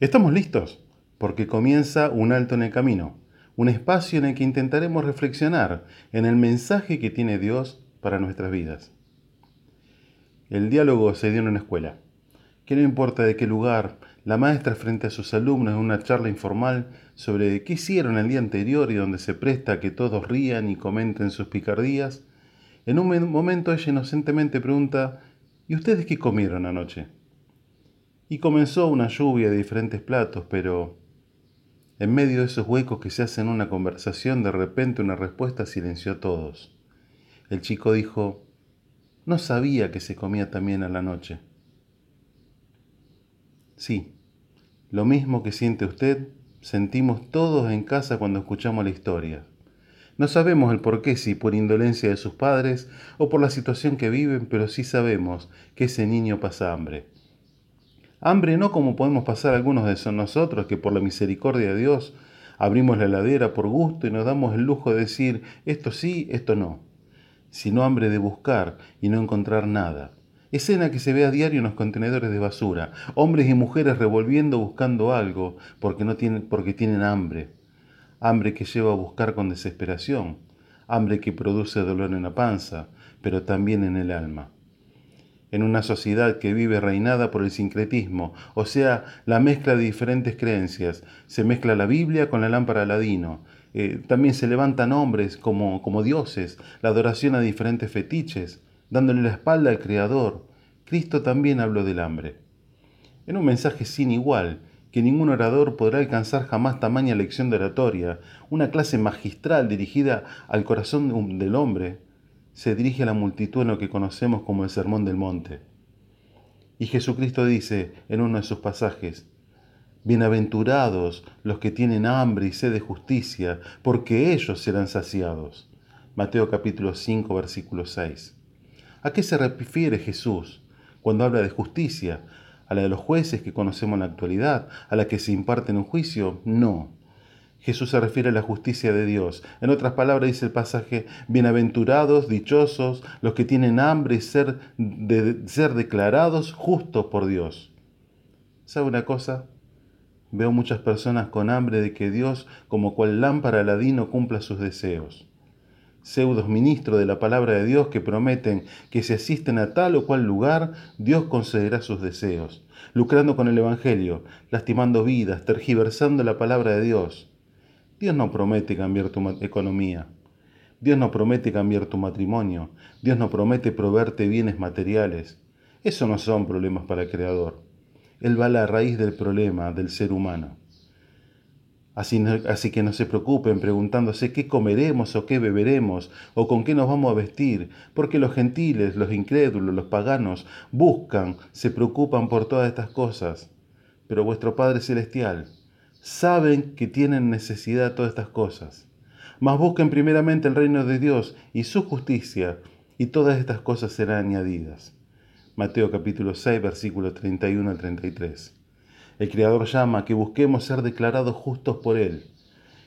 Estamos listos, porque comienza un alto en el camino, un espacio en el que intentaremos reflexionar en el mensaje que tiene Dios para nuestras vidas. El diálogo se dio en una escuela, que no importa de qué lugar, la maestra frente a sus alumnos en una charla informal sobre qué hicieron el día anterior y donde se presta a que todos rían y comenten sus picardías, en un momento ella inocentemente pregunta, ¿y ustedes qué comieron anoche? Y comenzó una lluvia de diferentes platos, pero en medio de esos huecos que se hacen una conversación, de repente una respuesta silenció a todos. El chico dijo, no sabía que se comía también a la noche. Sí, lo mismo que siente usted, sentimos todos en casa cuando escuchamos la historia. No sabemos el por qué, si por indolencia de sus padres o por la situación que viven, pero sí sabemos que ese niño pasa hambre. Hambre no como podemos pasar algunos de nosotros que por la misericordia de Dios abrimos la heladera por gusto y nos damos el lujo de decir esto sí, esto no, sino hambre de buscar y no encontrar nada. Escena que se ve a diario en los contenedores de basura, hombres y mujeres revolviendo buscando algo porque, no tienen, porque tienen hambre, hambre que lleva a buscar con desesperación, hambre que produce dolor en la panza, pero también en el alma en una sociedad que vive reinada por el sincretismo, o sea, la mezcla de diferentes creencias. Se mezcla la Biblia con la lámpara ladino. Eh, también se levantan hombres como, como dioses, la adoración a diferentes fetiches, dándole la espalda al Creador. Cristo también habló del hambre. En un mensaje sin igual, que ningún orador podrá alcanzar jamás tamaña lección de oratoria, una clase magistral dirigida al corazón del hombre, se dirige a la multitud en lo que conocemos como el Sermón del Monte. Y Jesucristo dice en uno de sus pasajes, Bienaventurados los que tienen hambre y sed de justicia, porque ellos serán saciados. Mateo capítulo 5, versículo 6. ¿A qué se refiere Jesús cuando habla de justicia? ¿A la de los jueces que conocemos en la actualidad? ¿A la que se imparte en un juicio? No. Jesús se refiere a la justicia de Dios. En otras palabras dice el pasaje, bienaventurados, dichosos, los que tienen hambre y ser, de ser declarados justos por Dios. ¿Sabe una cosa? Veo muchas personas con hambre de que Dios, como cual lámpara ladino, cumpla sus deseos. Pseudos ministros de la palabra de Dios que prometen que si asisten a tal o cual lugar, Dios concederá sus deseos, lucrando con el Evangelio, lastimando vidas, tergiversando la palabra de Dios. Dios no promete cambiar tu economía. Dios no promete cambiar tu matrimonio. Dios no promete proveerte bienes materiales. Eso no son problemas para el Creador. Él va a la raíz del problema del ser humano. Así, que no se preocupen preguntándose qué comeremos o qué beberemos o con qué nos vamos a vestir, porque los gentiles, los incrédulos, los paganos buscan, se preocupan por todas estas cosas. Pero vuestro Padre Celestial saben que tienen necesidad de todas estas cosas. Mas busquen primeramente el reino de Dios y su justicia, y todas estas cosas serán añadidas. Mateo capítulo 6, versículos 31 al 33. El Creador llama a que busquemos ser declarados justos por Él.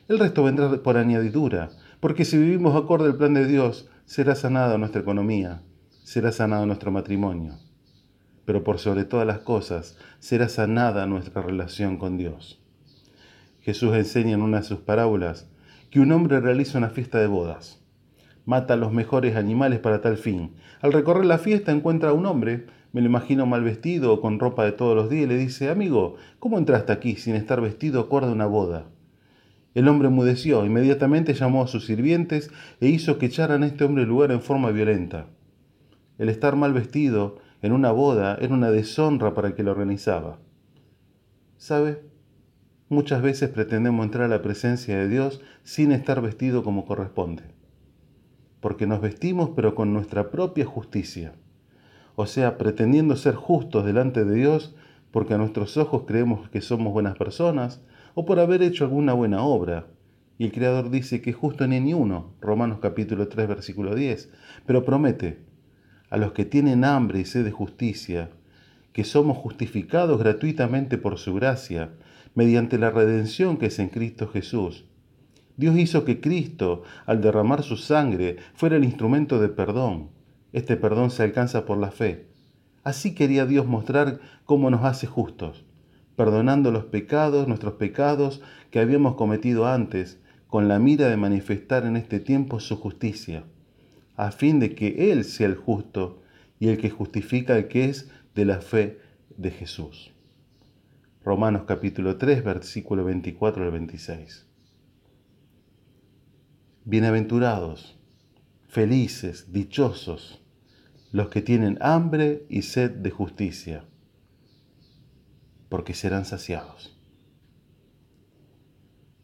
El resto vendrá por añadidura, porque si vivimos acorde al plan de Dios, será sanada nuestra economía, será sanado nuestro matrimonio, pero por sobre todas las cosas será sanada nuestra relación con Dios. Jesús enseña en una de sus parábolas que un hombre realiza una fiesta de bodas. Mata a los mejores animales para tal fin. Al recorrer la fiesta encuentra a un hombre, me lo imagino mal vestido o con ropa de todos los días, y le dice, amigo, ¿cómo entraste aquí sin estar vestido acorde a una boda? El hombre mudeció, inmediatamente llamó a sus sirvientes e hizo que echaran a este hombre el lugar en forma violenta. El estar mal vestido en una boda era una deshonra para el que lo organizaba. ¿Sabe? Muchas veces pretendemos entrar a la presencia de Dios sin estar vestido como corresponde, porque nos vestimos pero con nuestra propia justicia, o sea, pretendiendo ser justos delante de Dios porque a nuestros ojos creemos que somos buenas personas o por haber hecho alguna buena obra. Y el Creador dice que justo ni uno, Romanos capítulo 3 versículo 10, pero promete a los que tienen hambre y sed de justicia, que somos justificados gratuitamente por su gracia, mediante la redención que es en Cristo Jesús. Dios hizo que Cristo, al derramar su sangre, fuera el instrumento de perdón. Este perdón se alcanza por la fe. Así quería Dios mostrar cómo nos hace justos, perdonando los pecados, nuestros pecados que habíamos cometido antes, con la mira de manifestar en este tiempo su justicia, a fin de que Él sea el justo y el que justifica el que es de la fe de Jesús. Romanos capítulo 3, versículo 24 al 26. Bienaventurados, felices, dichosos, los que tienen hambre y sed de justicia, porque serán saciados.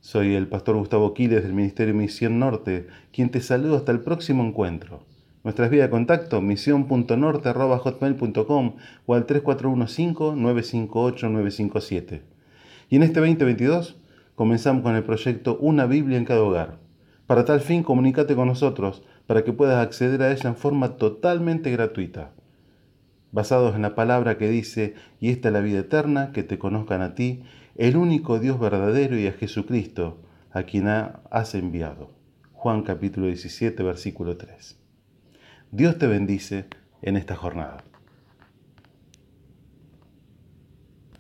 Soy el pastor Gustavo Quiles del Ministerio Misión Norte, quien te saluda hasta el próximo encuentro. Nuestras vías de contacto, misión.norte.hotmail.com o al 3415-958-957. Y en este 2022 comenzamos con el proyecto Una Biblia en cada hogar para tal fin, comunícate con nosotros para que puedas acceder a ella en forma totalmente gratuita, basados en la palabra que dice, y esta es la vida eterna, que te conozcan a ti, el único Dios verdadero y a Jesucristo, a quien has enviado. Juan capítulo 17, versículo 3. Dios te bendice en esta jornada.